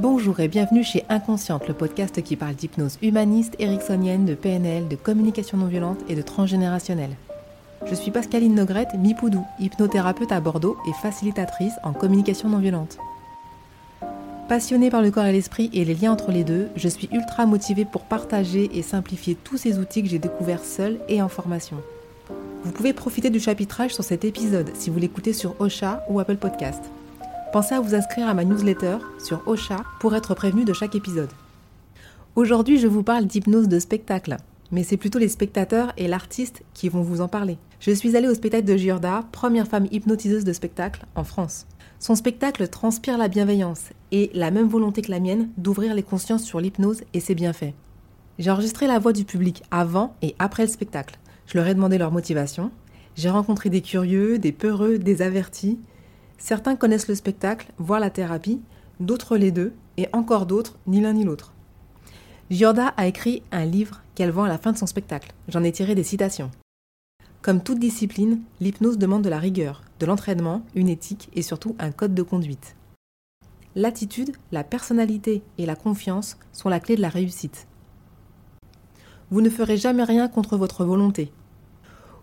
Bonjour et bienvenue chez Inconsciente, le podcast qui parle d'hypnose humaniste, ericksonienne, de PNL, de communication non violente et de transgénérationnelle. Je suis Pascaline Nogrette, Mipoudou, hypnothérapeute à Bordeaux et facilitatrice en communication non violente. Passionnée par le corps et l'esprit et les liens entre les deux, je suis ultra motivée pour partager et simplifier tous ces outils que j'ai découverts seule et en formation. Vous pouvez profiter du chapitrage sur cet épisode si vous l'écoutez sur Ocha ou Apple Podcast. Pensez à vous inscrire à ma newsletter sur Ocha pour être prévenu de chaque épisode. Aujourd'hui, je vous parle d'hypnose de spectacle, mais c'est plutôt les spectateurs et l'artiste qui vont vous en parler. Je suis allée au spectacle de Giorda, première femme hypnotiseuse de spectacle en France. Son spectacle transpire la bienveillance et la même volonté que la mienne d'ouvrir les consciences sur l'hypnose et ses bienfaits. J'ai enregistré la voix du public avant et après le spectacle. Je leur ai demandé leur motivation. J'ai rencontré des curieux, des peureux, des avertis. Certains connaissent le spectacle, voire la thérapie, d'autres les deux, et encore d'autres ni l'un ni l'autre. Giorda a écrit un livre qu'elle vend à la fin de son spectacle. J'en ai tiré des citations. Comme toute discipline, l'hypnose demande de la rigueur, de l'entraînement, une éthique et surtout un code de conduite. L'attitude, la personnalité et la confiance sont la clé de la réussite. Vous ne ferez jamais rien contre votre volonté.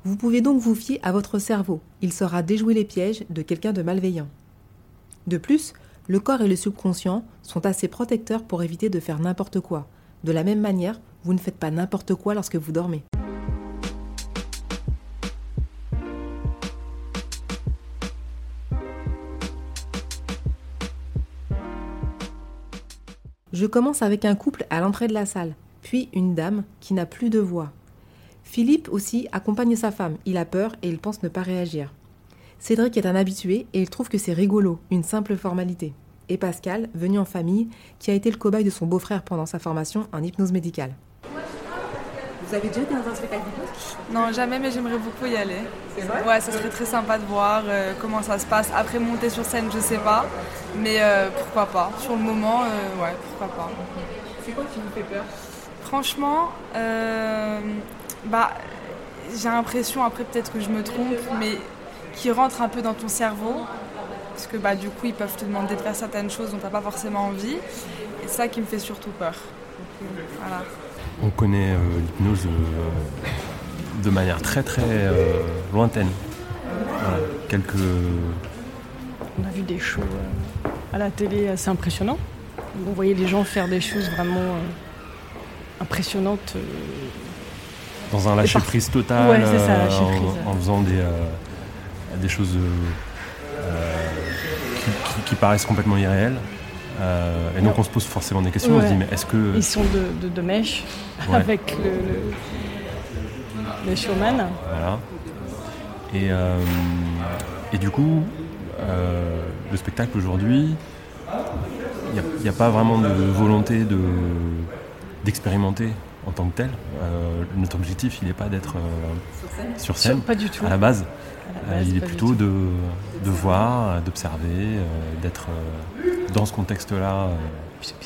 Vous pouvez donc vous fier à votre cerveau, il saura déjouer les pièges de quelqu'un de malveillant. De plus, le corps et le subconscient sont assez protecteurs pour éviter de faire n'importe quoi. De la même manière, vous ne faites pas n'importe quoi lorsque vous dormez. Je commence avec un couple à l'entrée de la salle, puis une dame qui n'a plus de voix. Philippe aussi accompagne sa femme. Il a peur et il pense ne pas réagir. Cédric est un habitué et il trouve que c'est rigolo, une simple formalité. Et Pascal, venu en famille, qui a été le cobaye de son beau-frère pendant sa formation en hypnose médicale. Vous avez déjà été dans un spectacle d'hypnose? Non, jamais, mais j'aimerais beaucoup y aller. C'est vrai? Ouais, ça serait très sympa de voir euh, comment ça se passe. Après, monter sur scène, je sais pas. Mais euh, pourquoi pas Sur le moment, euh, ouais, pourquoi pas. C'est quoi qui vous fait peur? Franchement, euh, bah, j'ai l'impression, après peut-être que je me trompe, mais qui rentre un peu dans ton cerveau. Parce que bah, du coup, ils peuvent te demander de faire certaines choses dont tu n'as pas forcément envie. Et c'est ça qui me fait surtout peur. Donc, euh, voilà. On connaît euh, l'hypnose euh, de manière très très euh, lointaine. Voilà, quelques. On a vu des shows euh, à la télé assez impressionnants. On voyait les gens faire des choses vraiment euh, impressionnantes. Dans un lâcher prise total, Ouais, c'est ça, euh, lâcher en- prise. en, faisant des, euh, des choses euh, qui, qui- qui paraissent complètement irréelles. Et donc on se pose forcément des questions, on se dit mais est-ce que Ils sont de, de, de mèche Ouais. avec le, le, le showman. Voilà. Et, euh, et du coup, euh, le spectacle aujourd'hui, il n'y a, pas vraiment de volonté de, d'expérimenter en tant que tel. Euh, notre objectif, il n'est pas d'être euh, sur scène Pas du tout. à la base. À la Euh, base, il est plutôt de, de voir, d'observer, euh, d'être euh, dans ce contexte-là. euh,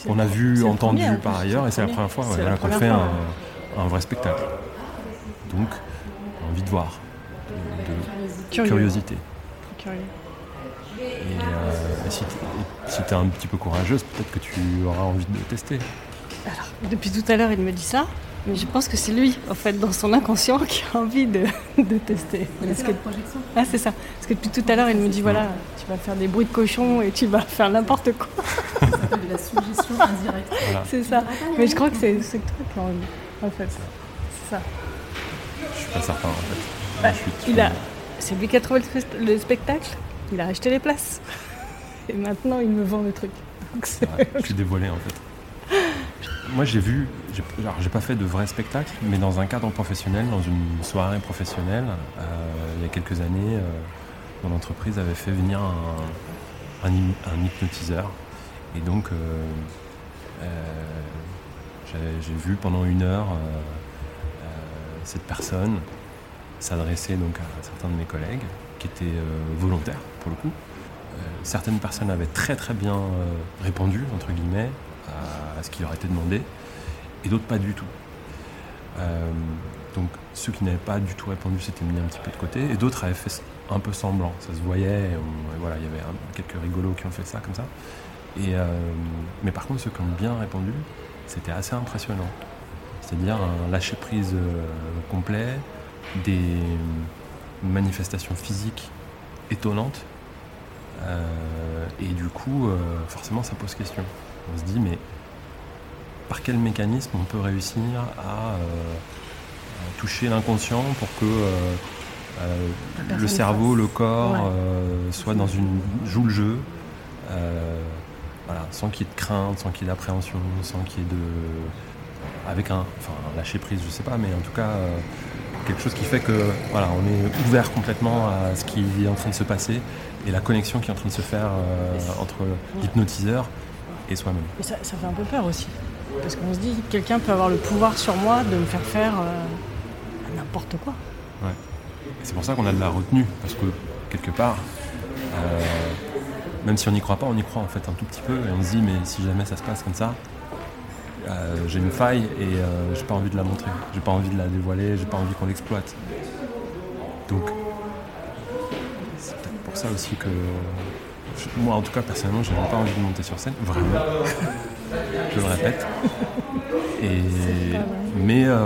On a vu, entendu premier, en par ailleurs, le et c'est la première fois ouais, voilà, qu'on fait un, un vrai spectacle. Donc, envie de voir, de, curiosité. Curieux. Et, euh, et si tu es un petit peu courageuse, peut-être que tu auras envie de tester. Alors, depuis tout à l'heure, il me dit ça, mais je pense que c'est lui, en fait, dans son inconscient, qui a envie de, de tester. Que, projection ah, c'est ça. Parce que depuis tout à l'heure, il me dit voilà, tu vas faire des bruits de cochon et tu vas faire n'importe quoi. Ça s'appelle de la suggestion indirecte. Voilà. C'est ça. Mais je crois que c'est c'est toi qui as envie, en fait. C'est ça. Je suis pas certain en fait. Bah, Il a, c'est lui qui a trouvé le, spect- le spectacle. Il a acheté les places. Et maintenant, il me vend le truc. Donc, c'est- Ouais, je suis dévoilé en fait. Moi j'ai vu, alors j'ai pas fait de vrai spectacle, mais dans un cadre professionnel, dans une soirée professionnelle, euh, il y a quelques années, euh, mon entreprise avait fait venir un, un hy- un hypnotiseur. Et donc euh, j'ai- vu pendant une heure cette personne s'adresser à certains de mes collègues qui étaient volontaires pour le coup. Certaines personnes avaient très très bien répondu, entre guillemets, à, ce qui leur était demandé, et d'autres pas du tout. Euh, donc ceux qui n'avaient pas du tout répondu s'étaient mis un petit peu de côté, et d'autres avaient fait un peu semblant, ça se voyait, voilà, il y avait quelques rigolos qui ont fait ça comme ça. Euh, mais par contre, ceux qui ont bien répondu, c'était assez impressionnant. C'est-à-dire un lâcher-prise euh, complet, des manifestations physiques étonnantes. Et du coup, forcément, ça pose question. On se dit, mais par quel mécanisme on peut réussir à, euh, à toucher l'inconscient pour que euh, euh, le cerveau, le corps Ouais. soit dans une joue le jeu, voilà, sans qu'il y ait de crainte, sans qu'il y ait d'appréhension, sans qu'il y ait de avec un, enfin, lâcher prise, je sais pas, mais en tout cas quelque chose qui fait que voilà, on est ouvert complètement à ce qui est en train de se passer et la connexion qui est en train de se faire euh, entre l'hypnotiseur et soi-même. Mais ça, ça fait un peu peur aussi. Parce qu'on se dit, quelqu'un peut avoir le pouvoir sur moi de me faire faire euh, n'importe quoi. Et C'est pour ça qu'on a de la retenue, parce que quelque part, euh, même si on n'y croit pas, on y croit en fait un tout petit peu, et on se dit mais si jamais ça se passe comme ça, euh, j'ai une faille et j'ai pas envie de la montrer, j'ai pas envie de la dévoiler, j'ai pas envie qu'on l'exploite. Donc c'est peut-être pour ça aussi que moi en tout cas personnellement je n'ai pas envie de monter sur scène, vraiment. je le répète. Et mais euh,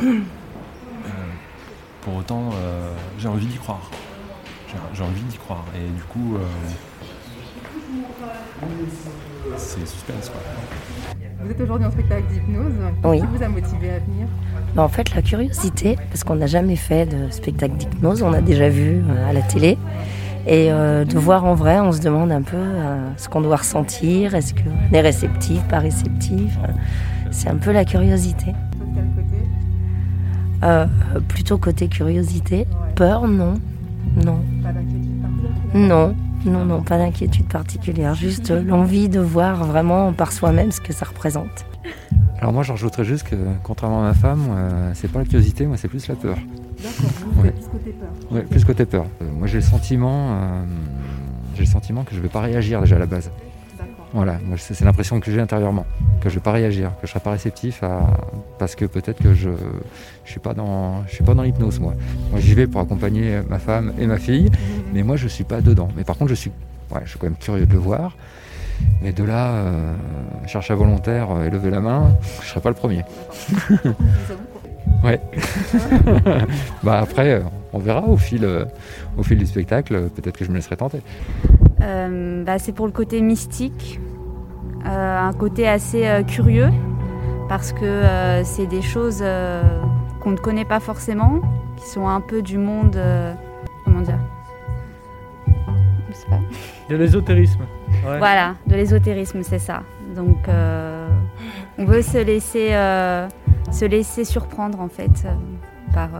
euh, pour autant, euh, j'ai envie d'y croire. J'ai- envie d'y croire. Et du coup, euh, c'est suspense. Quoi. Vous êtes aujourd'hui en spectacle d'hypnose. Oui. Qu'est-ce qui vous a motivé à venir? Bah, en fait, la curiosité, parce qu'on n'a jamais fait de spectacle d'hypnose, on a déjà vu à la télé. Et euh, de voir en vrai, on se demande un peu euh, ce qu'on doit ressentir, est-ce qu'on est réceptif, pas réceptif? C'est un peu la curiosité. Euh, plutôt côté curiosité. Peur, non. Non. Pas d'inquiétude particulière Non. Non, non, pas d'inquiétude particulière. Juste l'envie de voir vraiment par soi-même ce que ça représente. Alors moi, je rajouterais juste que, contrairement à ma femme, euh, c'est pas la curiosité, moi, c'est plus la peur. D'accord, Ouais. plus côté peur. Ouais, plus côté peur. Euh, moi, j'ai le sentiment, euh, j'ai le sentiment que je vais pas réagir déjà à la base. Voilà, moi, c'est l'impression que j'ai intérieurement, que je vais pas réagir, que je serai pas réceptif à, parce que peut-être que je, je suis pas dans, je suis pas dans l'hypnose moi. Moi, j'y vais pour accompagner ma femme et ma fille, mais moi, je suis pas dedans. Mais par contre, je suis, ouais, je suis quand même curieux de le voir. Mais de là, euh, chercher un volontaire et lever la main, je serai pas le premier. Ouais. bah après, on verra au fil, euh, au fil du spectacle. Peut-être que je me laisserai tenter. Euh, bah, c'est pour le côté mystique, euh, un côté assez euh, curieux, parce que euh, c'est des choses euh, qu'on ne connaît pas forcément, qui sont un peu du monde. euh, comment dire? Je sais pas. De l'ésotérisme. Ouais. Voilà, de l'ésotérisme, c'est ça. Donc, euh, on veut se laisser, euh, se laisser surprendre en fait euh, par,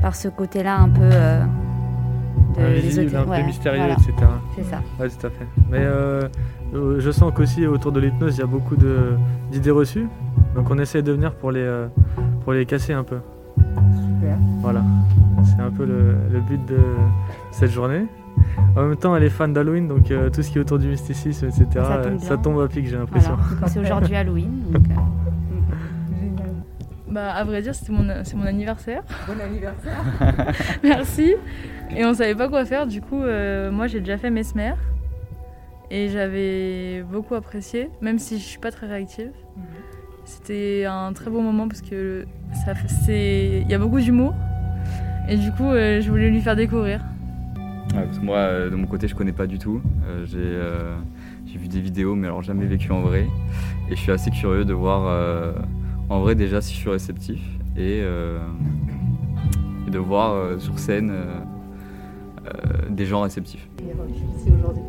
par ce côté-là un peu de un peu mystérieux, voilà, etc. c'est ça. Ouais, tout à fait. Mais je sens qu'aussi autour de l'hypnose, il y a beaucoup d'idées reçues. Donc on essaie de venir pour les, pour les casser un peu. Super. Voilà. C'est un peu le, le but de cette journée. En même temps, elle est fan d'Halloween, donc euh, tout ce qui est autour du mysticisme, etc., Ça tombe bien. ça tombe à pic, j'ai l'impression. Voilà. C'est aujourd'hui Halloween. donc, euh, Génial. Bah, à vrai dire, c'était mon, c'est mon anniversaire. Bon anniversaire. Merci. Et on savait pas quoi faire. Du coup, euh, moi, j'ai déjà fait Mesmer. Et j'avais beaucoup apprécié, même si je suis pas très réactive. C'était un très beau moment parce que ça, c'est, il y a beaucoup d'humour. Et du coup, euh, je voulais lui faire découvrir. Ouais, parce que moi, euh, de mon côté, je connais pas du tout. Euh, j'ai, euh, j'ai vu des vidéos, mais alors jamais vécu en vrai. Et je suis assez curieux de voir euh, en vrai déjà si je suis réceptif et, euh, et de voir euh, sur scène euh, euh, des gens réceptifs. Et je suis ici aujourd'hui.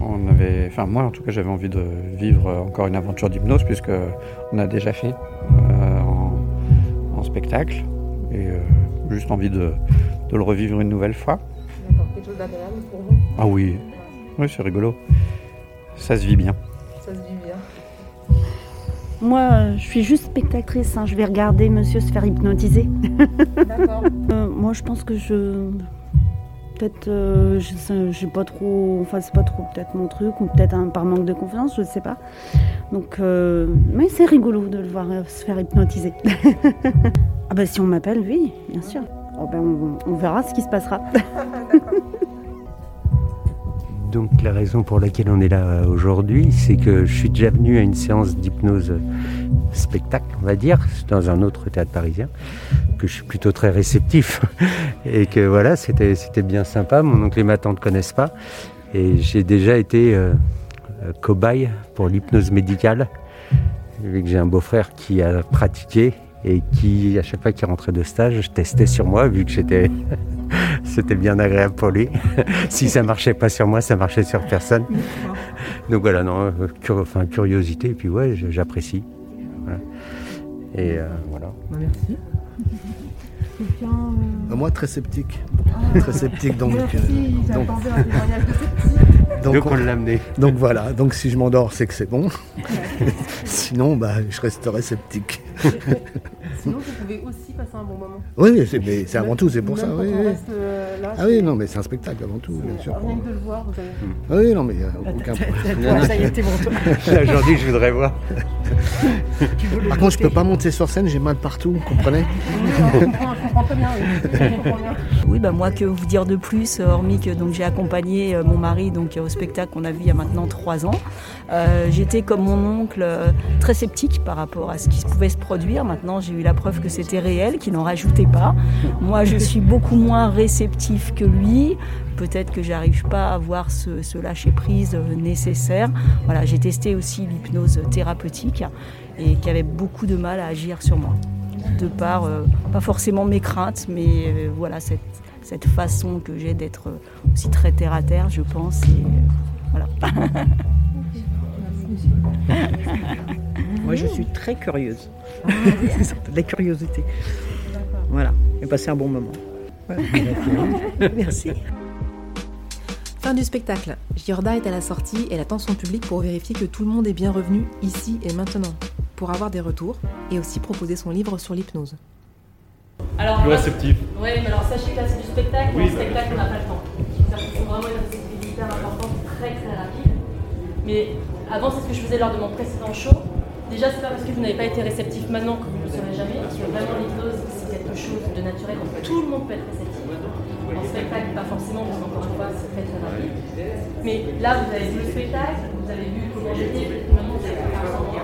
On avait, enfin moi en tout cas j'avais envie de vivre encore une aventure d'hypnose puisque on a déjà fait euh, en, en spectacle et euh, juste envie de, de le revivre une nouvelle fois. Chose d'agréable pour vous Ah oui, oui c'est rigolo, ça se vit bien. Ça se vit bien. Moi, je suis juste spectatrice. hein. Je vais regarder monsieur se faire hypnotiser. D'accord. Euh, moi, je pense que je. Peut-être. euh, je j'ai pas trop. Enfin, c'est pas trop peut-être mon truc, ou peut-être un- par manque de confiance, je sais pas. Donc. euh, Mais c'est rigolo de le voir euh, se faire hypnotiser. ah, bah, si on m'appelle, oui, bien sûr. Oh, ben, on, on verra ce qui se passera. donc la raison pour laquelle on est là aujourd'hui, c'est que je suis déjà venu à une séance d'hypnose spectacle, on va dire, dans un autre théâtre parisien, que je suis plutôt très réceptif. Et que voilà, c'était, bien sympa. Mon oncle et ma tante ne connaissent pas. Et j'ai déjà été euh, cobaye pour l'hypnose médicale, vu que j'ai un beau-frère qui a pratiqué et qui, à chaque fois qu'il rentrait de stage, je testais sur moi, vu que j'étais. C'était bien agréable pour lui. si ça marchait pas sur moi, ça marchait sur personne. Donc voilà, non, euh, enfin, curiosité, et puis ouais, j'apprécie. Et euh, voilà. Bah, merci. Bah, moi, très sceptique. Très sceptique, donc. donc... donc, on, l'a amené. Donc voilà, donc si je m'endors, c'est que c'est bon. Sinon, bah, je resterai sceptique. Sinon, vous pouvez aussi passer un bon moment. Oui, mais c'est avant tout, c'est pour ça. Oui, euh, ah oui, non, mais c'est un spectacle avant tout, bien sûr. Rien que de le voir, vous avez. Ah oui, non, mais il n'y a aucun problème. Ça y est, t'es bon, toi. Aujourd'hui, je voudrais voir. Par contre, je peux pas monter sur scène, j'ai mal partout, vous comprenez Je comprends très bien, oui. Bah moi, que vous dire de plus, hormis que j'ai accompagné euh, mon mari donc au spectacle qu'on a vu il y a maintenant trois ans. Euh, J'étais comme mon oncle euh, très sceptique par rapport à ce qui pouvait se produire. Maintenant, j'ai eu la preuve que c'était réel, qu'il n'en rajoutait pas. Moi, je suis beaucoup moins réceptif que lui. Peut-être que j'arrive pas à avoir ce, lâcher prise euh, nécessaire. Voilà, j'ai testé aussi l'hypnose thérapeutique et qui avait beaucoup de mal à agir sur moi de par, euh, pas forcément mes craintes, mais euh, voilà, cette, cette façon que j'ai d'être euh, aussi très terre à terre, je pense. Et, voilà. Moi, je suis très curieuse. de la curiosité. Voilà, et passer un bon moment. Voilà. Merci. Fin du spectacle. Giorda est à la sortie et elle attend son public pour vérifier que tout le monde est bien revenu ici et maintenant pour avoir des retours et aussi proposer son livre sur l'hypnose. Alors, le réceptif. Oui, mais alors sachez que là c'est du spectacle, oui, mais en spectacle on n'a pas le temps. C'est vraiment une réceptivité importante, très très rapide. Mais avant, c'est ce que je faisais lors de mon précédent show. Déjà, c'est pas parce que vous n'avez pas été réceptif maintenant que vous ne le serez jamais, parce que vraiment l'hypnose c'est quelque chose de naturel, donc tout le monde peut être réceptif. En spectacle, pas forcément, parce qu'encore une fois, c'est très très rapide. Mais là, vous avez vu le spectacle, vous avez vu comment j'étais, maintenant vous avez fait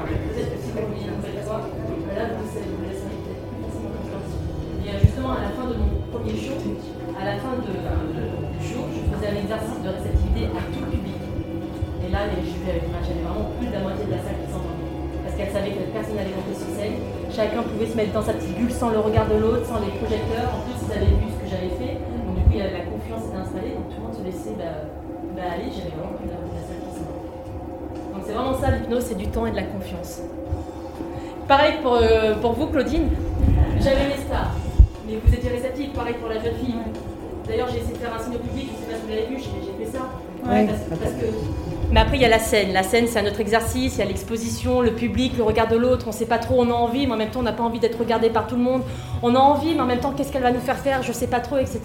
premier show, à la fin du show, je faisais un exercice de réceptivité à tout public. Et là, j'avais vraiment plus de la moitié de la salle qui s'entendait. Parce qu'elle savait que personne n'allait monter sur scène. Chacun pouvait se mettre dans sa petite bulle sans le regard de l'autre, sans les projecteurs. En plus, ils avaient vu ce que j'avais fait. Donc, du coup, la confiance était installée. Donc, tout le monde se laissait bah, bah, aller. J'avais vraiment plus de la moitié de la salle qui s'entendait. Donc, c'est vraiment ça, l'hypnose, c'est du temps et de la confiance. Pareil pour, euh, pour vous, Claudine. J'avais mes stars. Mais vous étiez réceptive, pareil pour la jeune fille. D'ailleurs, j'ai essayé de faire un signe au public, je ne sais pas si vous l'avez vu, j'ai fait ça. Ouais. Parce, parce que... Mais après, il y a la scène. La scène, c'est un autre exercice, il y a l'exposition, le public, le regard de l'autre. On ne sait pas trop, on a envie, mais en même temps, on n'a pas envie d'être regardé par tout le monde. On a envie, mais en même temps, qu'est-ce qu'elle va nous faire faire? Je ne sais pas trop, etc.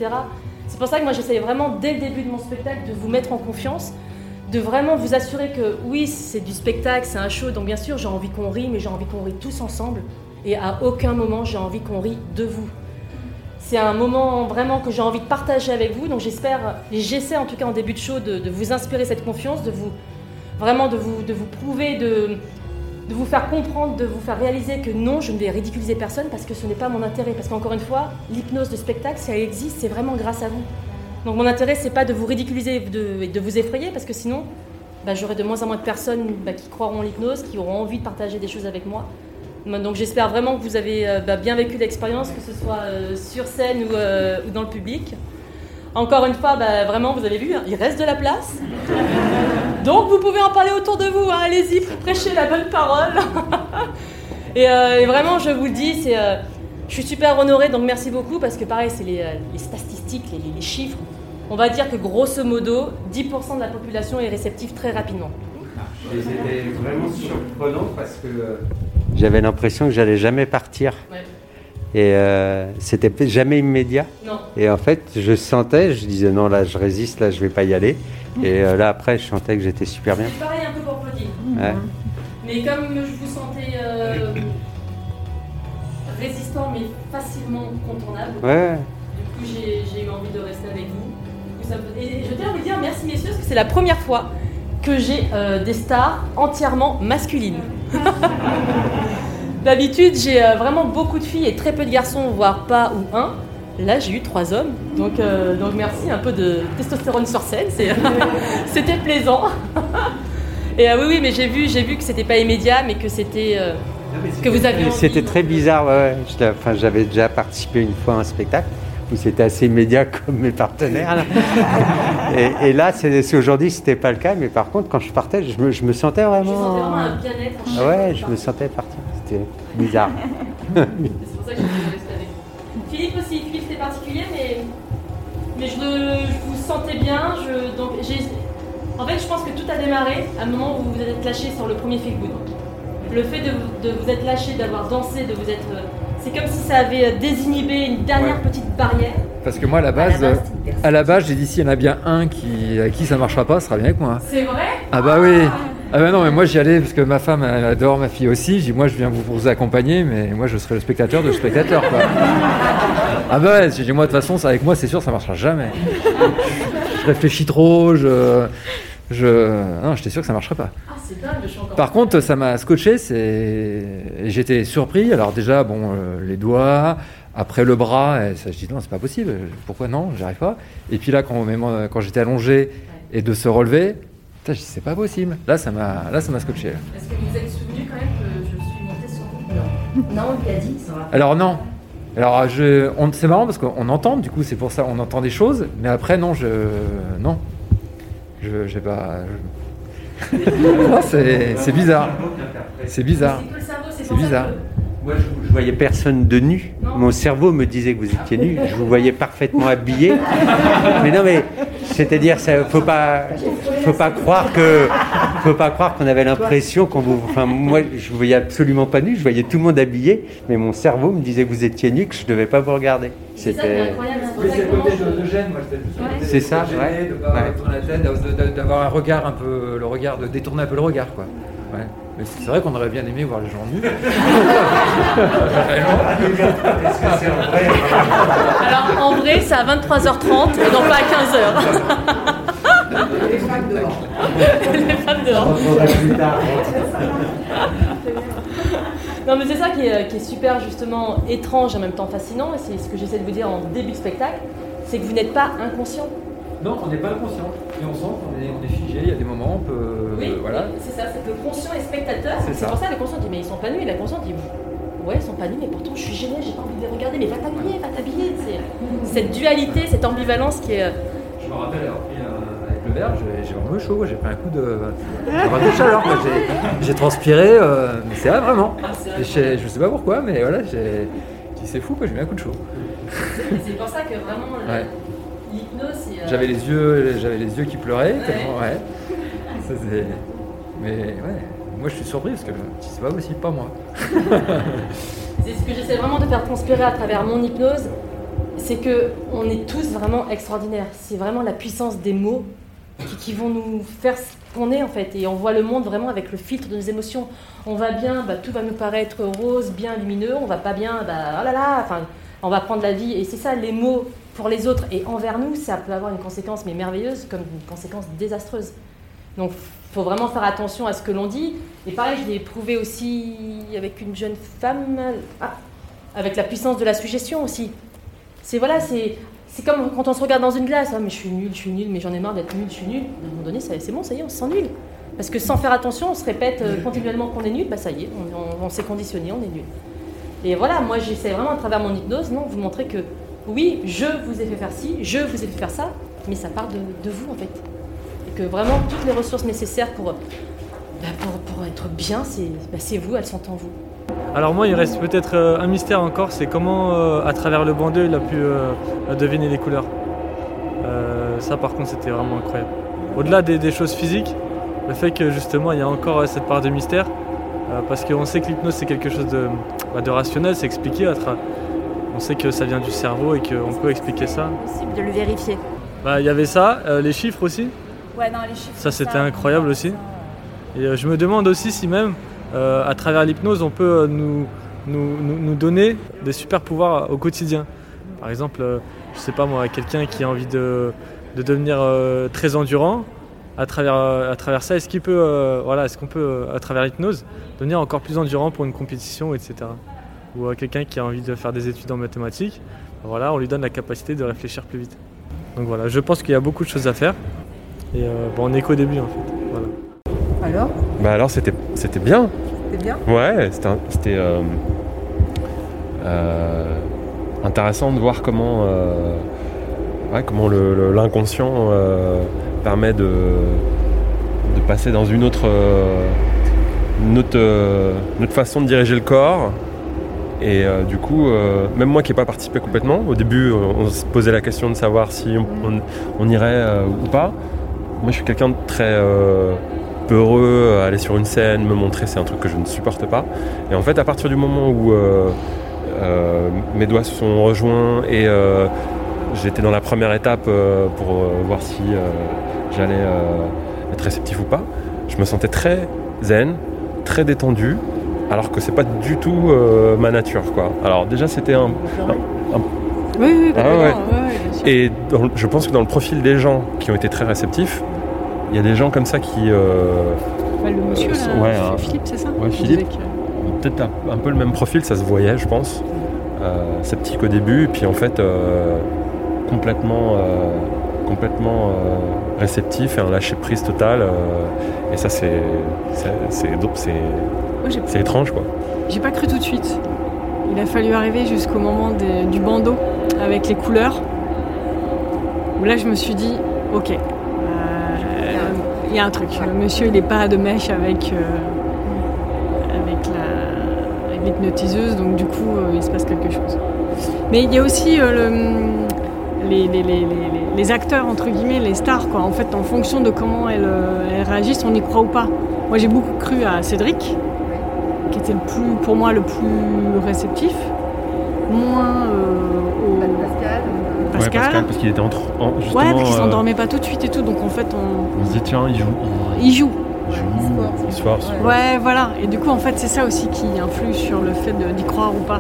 C'est pour ça que moi, j'essayais vraiment, dès le début de mon spectacle, de vous mettre en confiance, de vraiment vous assurer que oui, c'est du spectacle, c'est un show, donc bien sûr, j'ai envie qu'on rie, mais j'ai envie qu'on rie tous ensemble. Et à aucun moment, j'ai envie qu'on rie de vous. C'est un moment vraiment que j'ai envie de partager avec vous, donc j'espère, j'essaie en tout cas en début de show de, de vous inspirer cette confiance, de vous vraiment de vous, de vous prouver, de, de vous faire comprendre, de vous faire réaliser que non, je ne vais ridiculiser personne parce que ce n'est pas mon intérêt. Parce qu'encore une fois, l'hypnose de spectacle, si elle existe, c'est vraiment grâce à vous. Donc mon intérêt, c'est pas de vous ridiculiser et de, de vous effrayer, parce que sinon, bah, j'aurai de moins en moins de personnes bah, qui croiront en l'hypnose, qui auront envie de partager des choses avec moi. Donc j'espère vraiment que vous avez euh, bah, bien vécu l'expérience, que ce soit euh, sur scène ou, euh, ou, dans le public. Encore une fois, bah, vraiment, vous avez vu, il reste de la place. Donc vous pouvez en parler autour de vous, hein, allez-y, prêchez la bonne parole. et, vraiment, je vous le dis, je suis super honorée, donc merci beaucoup, parce que pareil, c'est les, statistiques, les, les, chiffres. On va dire que grosso modo, 10% de la population est réceptive très rapidement. C'était vraiment surprenant parce que j'avais l'impression que j'allais jamais partir. Ouais. Et euh, c'était jamais immédiat. Non. Et en fait, je sentais, je disais non, là je résiste, là je vais pas y aller. Et euh, là après, je sentais que j'étais super bien. C'est pareil un peu pour Claudine. Ouais. Mais comme je vous sentais euh, résistant mais facilement contournable, Ouais. du coup j'ai eu envie de rester avec vous. Et je tiens à vous dire merci messieurs, parce que c'est la première fois que j'ai euh, des stars entièrement masculines. D'habitude, j'ai euh, vraiment beaucoup de filles et très peu de garçons, voire pas ou un. Là, j'ai eu trois hommes, donc, euh, donc merci, un peu de testostérone sur scène, c'était plaisant. Et oui, oui, mais j'ai vu, j'ai vu que c'était pas immédiat, mais que c'était que vous aviez. C'était très bizarre. ouais, ouais. J'étais- Enfin, j'avais déjà participé une fois à un spectacle où c'était assez immédiat comme mes partenaires. là. et, et là, c'est aujourd'hui, c'était pas le cas. Mais par contre, quand je partais, je me, je me sentais vraiment. Je sentais vraiment un bien-être. Ah ouais, je me sentais partir. C'était bizarre. C'est pour ça que je vous. Philippe aussi, Philippe c'était particulier, mais, mais je, vous sentais bien. Je, donc, j'ai- en fait, je pense que tout a démarré à un moment où vous vous êtes lâché sur le premier Feel Good. Le fait de vous être lâché, d'avoir dansé, de vous être. C'est comme si ça avait euh, désinhibé une dernière petite barrière. Parce que moi, à la base, euh, à la base, j'ai dit s'il y en a bien un qui, à qui ça marchera pas, ce sera bien avec moi. C'est vrai? Ah bah oui. Ah bah non, mais moi j'y allais parce que ma femme elle adore ma fille aussi. J'ai dit moi je viens vous, vous accompagner, mais moi je serai le spectateur de spectateur quoi. Ah bah ouais, j'ai dit moi de toute façon ça avec moi c'est sûr ça marchera jamais. Je réfléchis trop, je, je, non j'étais sûr que ça marcherait pas. Ah, c'est dingue, je suis encore. Par contre, ça m'a scotché, c'est... j'étais surpris. Alors déjà, bon, euh, les doigts, après le bras, et ça, je dis non, c'est pas possible. Pourquoi non? J'y arrive pas. Et puis là, quand, même, quand j'étais allongé et de se relever, putain, je dis c'est pas possible. Là, ça m'a, là, ça m'a scotché. Est-ce que vous êtes souvenu quand même que je suis montée sur vous? Non. Non, on lui a dit, ça va. Alors non. Alors je, on- c'est marrant parce qu'on entend, du coup, c'est pour ça, on entend des choses, mais après non, je, non, je, j'ai pas. je- Non, c'est, c'est bizarre. C'est bizarre. C'est bizarre. Moi, je, je voyais personne de nu. Mon cerveau me disait que vous étiez nu. Je vous voyais parfaitement habillé. Mais non, mais c'est-à-dire, ça, faut pas, faut pas croire que, faut pas croire qu'on avait l'impression qu'on vous. Enfin, moi, je vous voyais absolument pas nu. Je voyais tout le monde habillé, mais mon cerveau me disait que vous étiez nu, que je devais pas vous regarder. C'était. incroyable, c'est pour Oui, ça c'est que le côté comment de, je- de gêne, moi C'est ça, de gêné, ouais. de pas Ouais. tourner la tête, de- de- d'avoir un regard un peu, le regard, de détourner un peu le regard, quoi. Ouais. Mais c'est vrai qu'on aurait bien aimé voir les gens nus. Est-ce que c'est vrai Alors en vrai, c'est à 23h30 et non pas à 15h. Les femmes dehors. Les femmes dehors. Non mais c'est ça qui est, qui est super justement étrange et en même temps fascinant et c'est ce que j'essaie de vous dire en début de spectacle, c'est que vous n'êtes pas inconscient. Non, on n'est pas inconscient. Et on sent qu'on est, on est figé, il y a des moments, on peut. Oui, voilà. oui, c'est ça, c'est que le conscient et spectateur, C'est pour ça que le conscient dit mais ils sont pas nus et la consciente dit ouais ils sont pas nus mais pourtant je suis gênée, j'ai pas envie de les regarder mais va t'habiller, va t'habiller. C'est cette dualité, cette ambivalence qui est... Je me rappelle verre, j'ai vraiment eu chaud, j'ai pris un coup de, chaleur. J'ai- transpiré, euh, mais c'est vrai vraiment. Ah, vrai. Et je, sais pas pourquoi, mais voilà, j'ai dit, c'est fou, j'ai mis un coup de chaud. C'est pour ça que vraiment Ouais. L'hypnose euh, J'avais les yeux, j'avais les yeux qui pleuraient Ouais. tellement, ouais. Ça, c'est- mais ouais, moi je suis surpris parce que c'est pas possible, pas moi. C'est ce que j'essaie vraiment de faire transpirer à travers mon hypnose, c'est que on est tous vraiment extraordinaires. C'est vraiment la puissance des mots qui, qui vont nous faire ce qu'on est en fait. Et on voit le monde vraiment avec le filtre de nos émotions. On va bien, bah, tout va nous paraître rose, bien lumineux. On va pas bien, bah oh là là, enfin, on va prendre la vie. Et c'est ça, les mots les autres et envers nous, ça peut avoir une conséquence mais merveilleuse comme une conséquence désastreuse. Donc, faut vraiment faire attention à ce que l'on dit. Et pareil, je l'ai éprouvé aussi avec une jeune femme, ah, avec la puissance de la suggestion aussi. C'est voilà, c'est c'est comme quand on se regarde dans une glace. Ah, mais je suis nul, je suis nul, mais j'en ai marre d'être nul, je suis nul. À un moment donné, c'est bon, ça y est, on se sent nul. Parce que sans faire attention, on se répète euh, continuellement qu'on est nul, bah ça y est, on, on- on s'est conditionné, on est nul. Et voilà, moi j'essaie vraiment à travers mon hypnose, non, vous montrer que oui, je vous ai fait faire ci, je vous ai fait faire ça, mais ça part de, vous en fait. Et que vraiment toutes les ressources nécessaires pour, bah, pour, être bien, c'est bah, c'est vous, elles sont en vous. Alors moi, il reste peut-être euh, un mystère encore, c'est comment, euh, à travers le bandeau, il a pu euh, deviner les couleurs. Ça, par contre, c'était vraiment incroyable. Au-delà des, choses physiques, le fait que justement, il y a encore cette part de mystère, parce qu'on sait que l'hypnose, c'est quelque chose de, bah, rationnel, c'est expliqué. à tra- On sait que ça vient du cerveau et qu'on peut expliquer ça. possible de le vérifier. Bah, Il y avait ça, euh, les chiffres aussi. Ouais, non, les chiffres. Ça, c'était incroyable aussi. Et euh, je me demande aussi si même, euh, à travers l'hypnose, on peut nous, nous, nous- donner des super pouvoirs au quotidien. Par exemple, je sais pas moi, quelqu'un qui a envie de, de de devenir très endurant à travers, à travers ça. Est-ce qu'il peut, voilà, est-ce qu'on peut, à travers l'hypnose, devenir encore plus endurant pour une compétition, etc. Ou à quelqu'un qui a envie de faire des études en mathématiques, voilà, on lui donne la capacité de réfléchir plus vite. Donc voilà, je pense qu'il y a beaucoup de choses à faire. Et bon, on est qu'au début en fait. Voilà. Alors? Bah alors c'était c'était bien. C'était bien? Ouais, c'était c'était euh, euh, intéressant de voir comment euh, ouais, comment le- le- l'inconscient euh, permet de de passer dans une autre euh, une autre, euh, une autre façon de diriger le corps. Et euh, du coup, euh, même moi qui n'ai pas participé complètement, au début, euh, on se posait la question de savoir si on, irait ou pas. Moi, je suis quelqu'un de très peureux aller sur une scène, me montrer, c'est un truc que je ne supporte pas. Et en fait, à partir du moment où mes doigts se sont rejoints et j'étais dans la première étape pour voir si j'allais être réceptif ou pas, je me sentais très zen, très détendu, alors que c'est pas du tout euh, ma nature, quoi. Alors déjà, c'était un, un- un- Oui, oui, ah ouais. ouais. Et dans je pense que dans le profil des gens qui ont été très réceptifs, il y a des gens comme ça qui. euh, Bah, le monsieur, euh, là, ouais, c'est hein. Philippe, c'est ça Ouais, Philippe. Peut-être un, un peu le même profil, ça se voyait, je pense. Euh, sceptique au début, et puis en fait, complètement, complètement euh, réceptif et un lâcher prise total. euh, et ça, c'est, c'est, étrange, quoi. J'ai pas cru tout de suite. Il a fallu arriver jusqu'au moment des- du bandeau avec les couleurs. Où là, je me suis dit, ok, euh, il y a un truc. Le monsieur, il n'est pas de mèche avec, euh, avec, la, avec l'hypnotiseuse, donc du coup, euh, il se passe quelque chose. Mais il y a aussi euh, le- les, les- les- les- acteurs, entre guillemets, les stars, quoi. En fait, en fonction de comment elles, euh, elles réagissent, on y croit ou pas. Moi, j'ai beaucoup cru à Cédric, qui était le plus, pour moi le plus réceptif, moins euh, au Pascal. Ouais, Pascal, parce qu'il était entre, en, justement. Ouais, parce qu'il euh, s'endormait pas tout de suite et tout, donc en fait on, on se dit, tiens, il joue. il joue. Il, joue, il se force. Ouais, voilà. Et du coup, en fait, c'est ça aussi qui influe sur le fait de- d'y croire ou pas.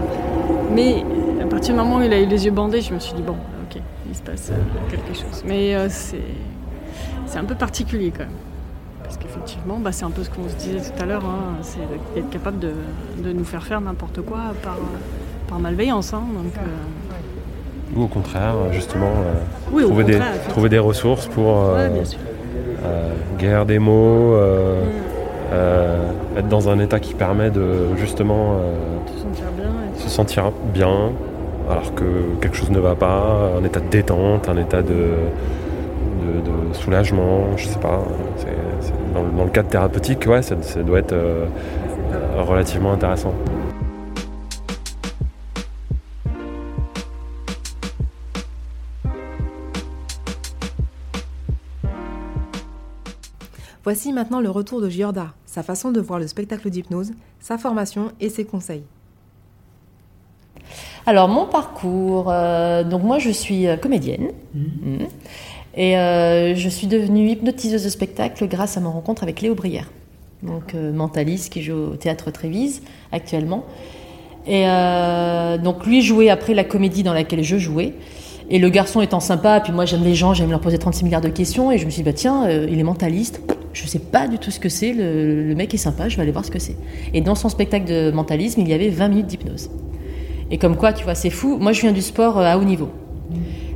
Mais à partir du moment où il a eu les yeux bandés, je me suis dit bon, il se passe euh, quelque chose. Mais euh, c'est un peu particulier quand même. Parce qu'effectivement, bah, c'est un peu ce qu'on se disait tout à l'heure, hein, c'est d'être capable de, de nous faire faire n'importe quoi par, par malveillance. hein, donc, euh, Ou au contraire, justement, euh, Oui, trouver, des, contraire, trouver des ressources pour Ouais, guérir des mots, euh, être dans un état qui permet de justement euh, se sentir bien. et- se sentir bien alors que quelque chose ne va pas, un état de détente, un état de, soulagement, je sais pas. Dans, le- cadre thérapeutique, ouais, ça, doit être euh, relativement intéressant. Voici maintenant le retour de Giorda, sa façon de voir le spectacle d'hypnose, sa formation et ses conseils. Alors mon parcours, euh, donc moi je suis euh, comédienne Mhm. et euh, je suis devenue hypnotiseuse de spectacle grâce à ma rencontre avec Léo Brière, donc euh, mentaliste qui joue au théâtre Trévise actuellement. Et donc lui jouait après la comédie dans laquelle je jouais. Et le garçon étant sympa, puis moi j'aime les gens, j'aime leur poser 36 milliards de questions, et je me suis dit, bah tiens, euh, il est mentaliste, je sais pas du tout ce que c'est, le, le mec est sympa, je vais aller voir ce que c'est. Et dans son spectacle de mentalisme, il y avait 20 minutes d'hypnose. Et comme quoi, tu vois, c'est fou. Moi, je viens du sport euh, à haut niveau.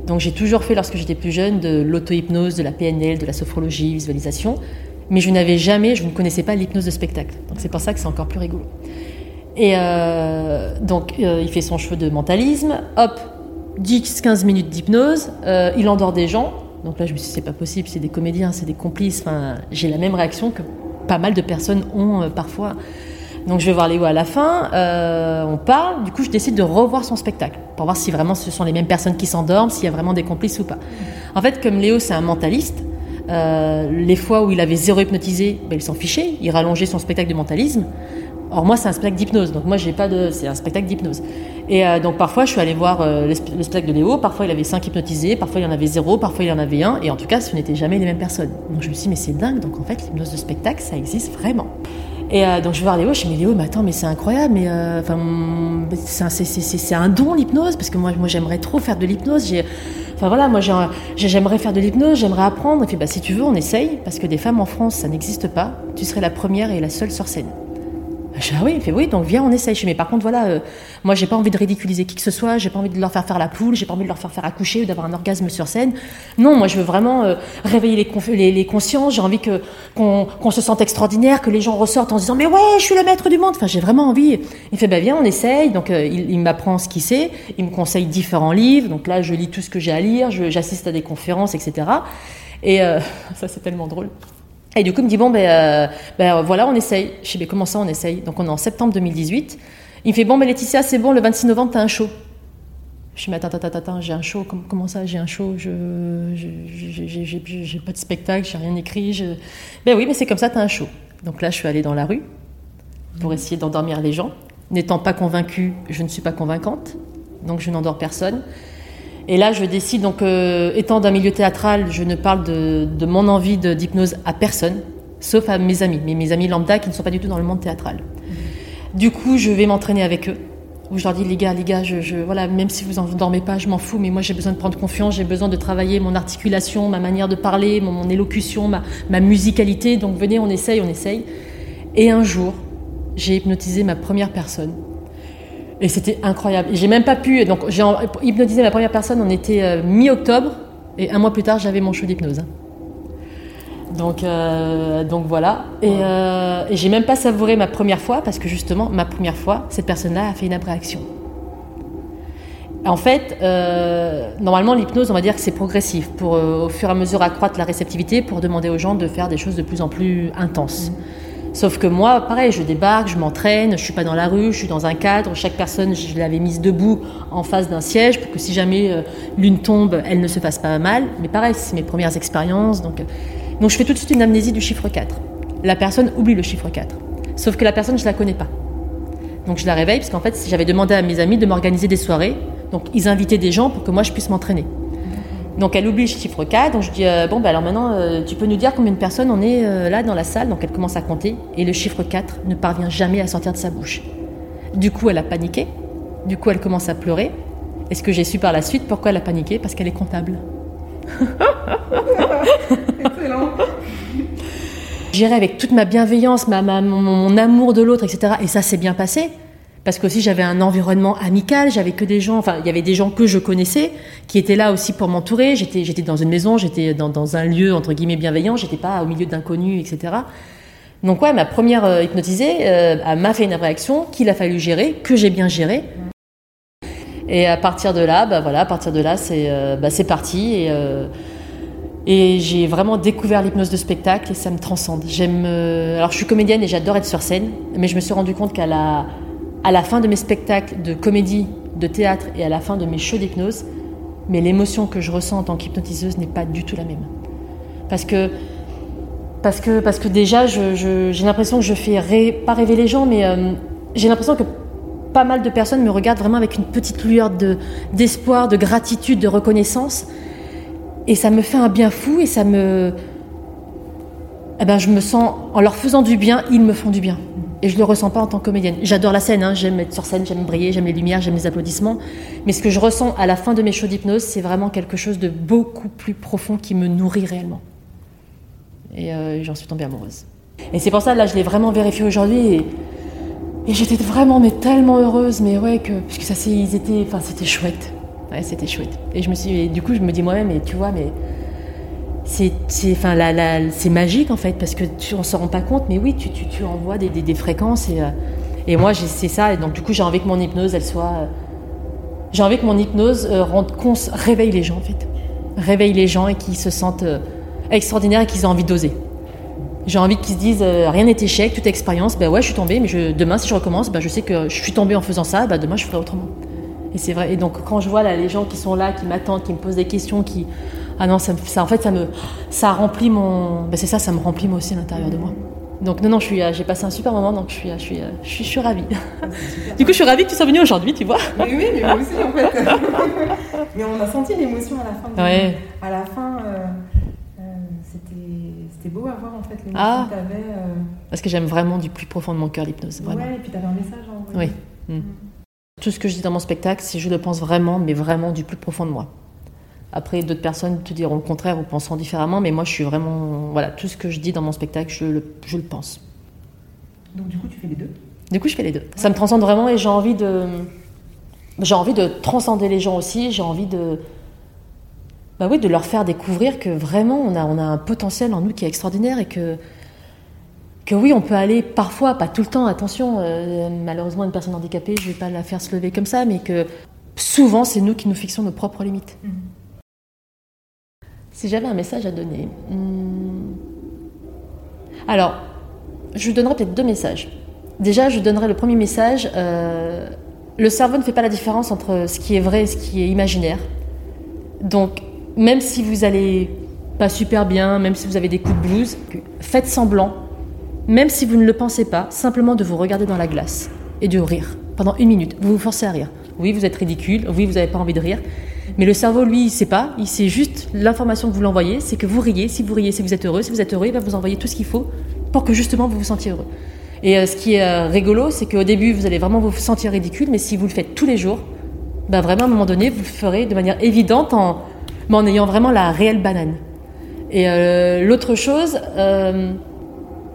Donc, j'ai toujours fait, lorsque j'étais plus jeune, de l'auto-hypnose, de la PNL, de la sophrologie, visualisation. Mais je n'avais jamais, je ne connaissais pas l'hypnose de spectacle. Donc, c'est pour ça que c'est encore plus rigolo. Et euh, donc, euh, il fait son cheveu de mentalisme. Hop, 10-15 minutes d'hypnose. il endort des gens. Donc là, je me suis dit, c'est pas possible, c'est des comédiens, c'est des complices. Enfin, j'ai la même réaction que pas mal de personnes ont parfois. Donc je vais voir Léo à la fin, euh, on parle, du coup je décide de revoir son spectacle pour voir si vraiment ce sont les mêmes personnes qui s'endorment, s'il y a vraiment des complices ou pas. En fait, comme Léo c'est un mentaliste, euh, les fois où il avait zéro hypnotisé, ben, il s'en fichait, il rallongeait son spectacle de mentalisme. Or moi c'est un spectacle d'hypnose, donc moi j'ai pas de, c'est un spectacle d'hypnose. Et euh, donc parfois je suis allée voir le spectacle de Léo, parfois il avait cinq hypnotisés, parfois il y en avait zéro, parfois il y en avait un, et en tout cas ce n'étaient jamais les mêmes personnes. Donc je me suis dit mais c'est dingue, donc en fait l'hypnose de spectacle ça existe vraiment. Et euh, donc je vais voir Léo, je dis mais Léo, mais attends, mais c'est incroyable, mais euh, c'est un- un don l'hypnose parce que moi, j'aimerais trop faire de l'hypnose. Enfin voilà, moi j'aimerais faire de l'hypnose, j'aimerais apprendre. Il fait bah si tu veux, on essaye parce que des femmes en France, ça n'existe pas. Tu serais la première et la seule sur scène. Je dis, ah oui, il fait oui, donc viens, on essaye. Je dis, mais par contre, voilà, euh, moi, j'ai pas envie de ridiculiser qui que ce soit, j'ai pas envie de leur faire faire la poule, j'ai pas envie de leur faire faire accoucher ou d'avoir un orgasme sur scène. Non, moi, je veux vraiment euh, réveiller les, les, consciences, j'ai envie que, qu'on, se sente extraordinaire, que les gens ressortent en se disant, mais ouais, je suis le maître du monde. Enfin, j'ai vraiment envie. Il fait, bah viens, on essaye. Donc, euh, il, il m'apprend ce qu'il sait, il me conseille différents livres. Donc là, je lis tout ce que j'ai à lire, j'assiste à des conférences, etc. Et euh, ça, c'est tellement drôle. Et du coup, il me dit Bon, ben, euh, ben, voilà, on essaye. Je dis Mais comment ça, on essaye? Donc, on est en septembre 2018. Il me fait Bon, ben, Laetitia, c'est bon, le 26 novembre, t'as un show. Je dis Mais attends, attends, attends, j'ai un show. Comment, ça, j'ai un show? Je j'ai- pas de spectacle, j'ai rien écrit. Ben oui, mais c'est comme ça, t'as un show. Donc là, je suis allée dans la rue pour essayer d'endormir les gens. N'étant pas convaincue, je ne suis pas convaincante. Donc, je n'endors personne. Et là, je décide, donc, euh, étant d'un milieu théâtral, je ne parle de, mon envie d'hypnose à personne, sauf à mes amis, mais mes amis lambda qui ne sont pas du tout dans le monde théâtral. Du coup, je vais m'entraîner avec eux, où je leur dis, les gars, les gars, je, voilà, même si vous en dormez pas, je m'en fous, mais moi j'ai besoin de prendre confiance, j'ai besoin de travailler mon articulation, ma manière de parler, mon, mon élocution, ma, ma musicalité, donc venez, on essaye, on essaye. Et un jour, j'ai hypnotisé ma première personne. Et c'était incroyable. Et j'ai même pas pu. Donc j'ai hypnotisé ma première personne, on était euh, mi-octobre, et un mois plus tard, j'avais mon show d'hypnose. Donc, euh, donc voilà. Et, euh, et j'ai même pas savouré ma première fois, parce que justement, ma première fois, cette personne-là a fait une abréaction. En fait, normalement, l'hypnose, on va dire que c'est progressif, pour au fur et à mesure accroître la réceptivité, pour demander aux gens de faire des choses de plus en plus intenses. Sauf que moi, pareil, je débarque, je m'entraîne, je suis pas dans la rue, je suis dans un cadre. Chaque personne, je l'avais mise debout en face d'un siège pour que si jamais euh, l'une tombe, elle ne se fasse pas mal. Mais pareil, c'est mes premières expériences. Donc, euh, donc je fais tout de suite une amnésie du chiffre 4. La personne oublie le chiffre 4. Sauf que la personne, je la connais pas. Donc je la réveille parce qu'en fait, j'avais demandé à mes amis de m'organiser des soirées. Donc ils invitaient des gens pour que moi je puisse m'entraîner. Donc elle oublie le chiffre 4, donc je dis euh, bon ben alors maintenant euh, tu peux nous dire combien de personnes on est euh, là dans la salle, donc elle commence à compter et le chiffre 4 ne parvient jamais à sortir de sa bouche. Du coup elle a paniqué, du coup elle commence à pleurer. Et ce que j'ai su par la suite, pourquoi elle a paniqué? Parce qu'elle est comptable. Excellent. J'irai avec toute ma bienveillance, ma, ma- mon, mon amour de l'autre, etc. Et ça s'est bien passé. Parce qu'aussi j'avais un environnement amical, j'avais que des gens, enfin il y avait des gens que je connaissais, qui étaient là aussi pour m'entourer. J'étais, j'étais dans une maison, j'étais dans, dans un lieu entre guillemets bienveillant, j'étais pas au milieu d'inconnus, etc. Donc ouais, ma première euh, hypnotisée euh, m'a fait une réaction qu'il a fallu gérer, que j'ai bien géré. Et à partir de là, bah voilà, à partir de là, c'est euh, bah, c'est parti. Et, euh, et j'ai vraiment découvert l'hypnose de spectacle et ça me transcende. J'aime. alors je suis comédienne et j'adore être sur scène, mais je me suis rendu compte qu'à la, à la fin de mes spectacles de comédie, de théâtre et à la fin de mes shows d'hypnose, mais l'émotion que je ressens en tant qu'hypnotiseuse n'est pas du tout la même. Parce que parce que, parce que déjà, j'ai l'impression que je fais pas rêver les gens, mais euh, j'ai l'impression que pas mal de personnes me regardent vraiment avec une petite lueur de, d'espoir, de gratitude, de reconnaissance. Et ça me fait un bien fou et ça me. Eh ben, je me sens, en leur faisant du bien, ils me font du bien. Et je le ressens pas en tant que comédienne. J'adore la scène, hein, j'aime être sur scène, j'aime briller, j'aime les lumières, j'aime les applaudissements. Mais ce que je ressens à la fin de mes shows d'hypnose, c'est vraiment quelque chose de beaucoup plus profond qui me nourrit réellement. Et euh, j'en suis tombée amoureuse. Et c'est pour ça, là, je l'ai vraiment vérifié aujourd'hui. Et, j'étais vraiment, mais tellement heureuse. Mais ouais, que, parce que ça, ils étaient, enfin, c'était chouette. Ouais, c'était chouette. Et je me suis, et du coup, je me dis moi-même, mais tu vois, mais c'est, enfin, la, la- c'est magique en fait, parce que tu, on s'en rend pas compte. Mais oui, tu, tu, tu envoies des, des, des fréquences. Et, euh, et moi, c'est ça. Et donc, du coup, j'ai envie que mon hypnose, elle soit. euh, j'ai envie que mon hypnose euh, réveille les gens en fait. Réveille les gens et qu'ils se sentent extraordinaires et qu'ils aient envie d'oser. J'ai envie qu'ils se disent rien n'est échec, toute expérience. Ben ouais, je suis tombée, mais je, demain si je recommence, ben je sais que je suis tombée en faisant ça. Ben demain je ferai autrement. Et c'est vrai. Et donc quand je vois là les gens qui sont là, qui m'attendent, qui me posent des questions, qui ah non, ça, en fait ça me ça remplit mon. Ben c'est ça, ça me remplit moi aussi à l'intérieur de moi. Donc non non, je suis, euh, j'ai passé un super moment, donc je suis, euh, je suis, euh, je suis, je suis ravie. du coup, je suis ravie que tu sois venue aujourd'hui, tu vois. Mais oui, mais moi aussi en fait. mais on a senti l'émotion à la fin. du- Ouais. À la fin, euh, euh, c'était c'était beau à voir en fait les Ah. que t'avais. euh, Parce que j'aime vraiment du plus profond de mon cœur l'hypnose, vraiment. Ouais, et puis t'avais un message à envoyer. Oui. Mm. Tout ce que je dis dans mon spectacle, c'est je le pense vraiment, mais vraiment du plus profond de moi. Après, d'autres personnes te diront le contraire ou penseront différemment, mais moi, je suis vraiment. Voilà, tout ce que je dis dans mon spectacle, je le, je le pense. Donc du coup, tu fais les deux? Du coup, je fais les deux. Ça me transcende vraiment et j'ai envie de. J'ai envie de transcender les gens aussi. J'ai envie de. Bah oui, de leur faire découvrir que vraiment, on a, on a un potentiel en nous qui est extraordinaire et que. Que oui, on peut aller parfois, pas tout le temps, attention, euh, malheureusement, une personne handicapée, je vais pas la faire se lever comme ça, mais que souvent, c'est nous qui nous fixons nos propres limites. Si j'avais un message à donner. hmm, Alors, je donnerais peut-être deux messages. Déjà, je donnerais le premier message. euh, le cerveau ne fait pas la différence entre ce qui est vrai et ce qui est imaginaire. Donc, même si vous allez pas super bien, même si vous avez des coups de blues, faites semblant, même si vous ne le pensez pas, simplement de vous regarder dans la glace et de rire pendant une minute. Vous vous forcez à rire. Oui, vous êtes ridicule. Oui, vous n'avez pas envie de rire. Mais le cerveau, lui, il sait pas. Il sait juste l'information que vous l'envoyez, c'est que vous riez. Si vous riez, c'est que vous êtes heureux. Si vous êtes heureux, il va vous envoyer tout ce qu'il faut pour que justement vous vous sentiez heureux. Et euh, ce qui est euh, rigolo, c'est qu'au début, vous allez vraiment vous sentir ridicule, mais si vous le faites tous les jours, bah vraiment, à un moment donné, vous le ferez de manière évidente en, mais en ayant vraiment la réelle banane. Et euh, l'autre chose,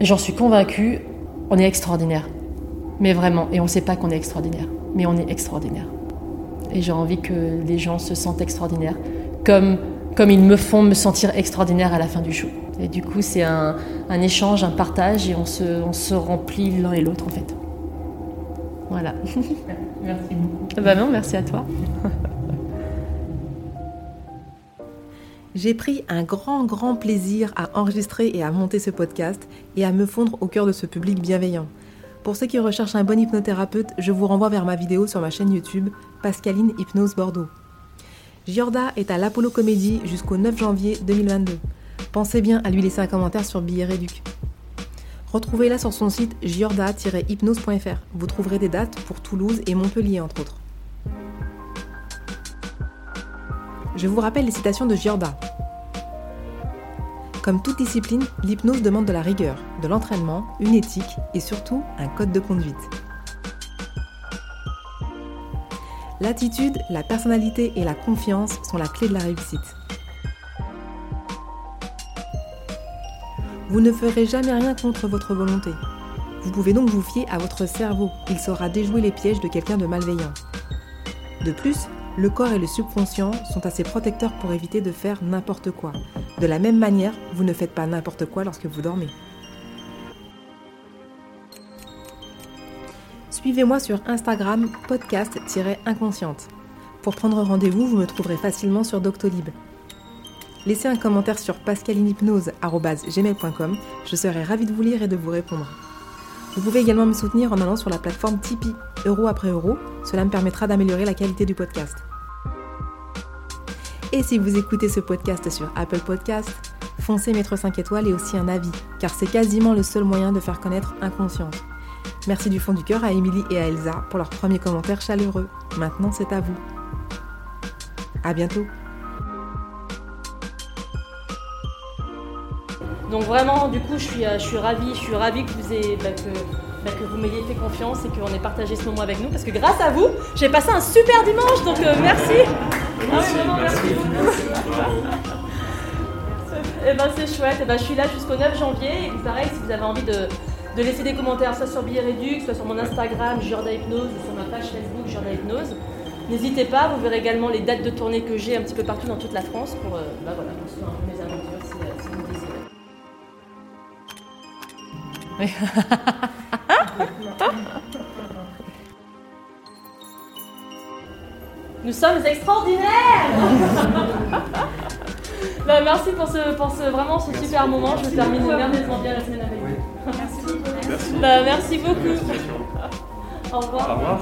j'en suis convaincue, on est extraordinaire. Mais vraiment, et on ne sait pas qu'on est extraordinaire, mais on est extraordinaire. Et j'ai envie que les gens se sentent extraordinaires, comme, comme ils me font me sentir extraordinaire à la fin du show. Et du coup, c'est un, un échange, un partage, et on se, on se remplit l'un et l'autre, en fait. Voilà. Merci beaucoup. Bah non, merci à toi. J'ai pris un grand, grand plaisir à enregistrer et à monter ce podcast et à me fondre au cœur de ce public bienveillant. Pour ceux qui recherchent un bon hypnothérapeute, je vous renvoie vers ma vidéo sur ma chaîne YouTube Pascaline Hypnose Bordeaux. Giorda est à l'Apollo Comédie jusqu'au 9 janvier 2022. Pensez bien à lui laisser un commentaire sur Billet Réduc. Retrouvez-la sur son site giorda-hypnose.fr. Vous trouverez des dates pour Toulouse et Montpellier entre autres. Je vous rappelle les citations de Giorda. Comme toute discipline, l'hypnose demande de la rigueur, de l'entraînement, une éthique et surtout un code de conduite. L'attitude, la personnalité et la confiance sont la clé de la réussite. Vous ne ferez jamais rien contre votre volonté. Vous pouvez donc vous fier à votre cerveau, il saura déjouer les pièges de quelqu'un de malveillant. De plus, le corps et le subconscient sont assez protecteurs pour éviter de faire n'importe quoi. De la même manière, vous ne faites pas n'importe quoi lorsque vous dormez. Suivez-moi sur Instagram podcast-inconsciente. Pour prendre rendez-vous, vous me trouverez facilement sur Doctolib. Laissez un commentaire sur pascalinehypnose.gmail.com, je serai ravie de vous lire et de vous répondre. Vous pouvez également me soutenir en allant sur la plateforme Tipeee, euro après euro, cela me permettra d'améliorer la qualité du podcast. Et si vous écoutez ce podcast sur Apple Podcast, foncez mettre 5 étoiles et aussi un avis, car c'est quasiment le seul moyen de faire connaître Inconsciente. Merci du fond du cœur à Émilie et à Elsa pour leurs premiers commentaires chaleureux. Maintenant, c'est à vous. À bientôt. Donc vraiment, du coup, je suis, euh, je suis ravie, je suis ravie que vous ayez, bah, que, bah, que vous m'ayez fait confiance et qu'on ait partagé ce moment avec nous, parce que grâce à vous, j'ai passé un super dimanche, donc euh, merci. Ah oui, vraiment, merci. Et ben c'est chouette, et ben, je suis là jusqu'au 9 janvier, et puis pareil, si vous avez envie de, de laisser des commentaires, soit sur Billet Réduc, soit sur mon Instagram, Jorda Hypnose, ou sur ma page Facebook, Jorda Hypnose, n'hésitez pas, vous verrez également les dates de tournée que j'ai un petit peu partout dans toute la France pour, euh, bah, voilà, pour suivre un peu mes aventures si, euh, si vous désirez. Oui. Nous sommes extraordinaires Bah, Merci pour ce, pour ce, vraiment ce super moment. Je termine merveilleusement bien la semaine avec vous. Merci. Bah, merci beaucoup. Au revoir. Au revoir.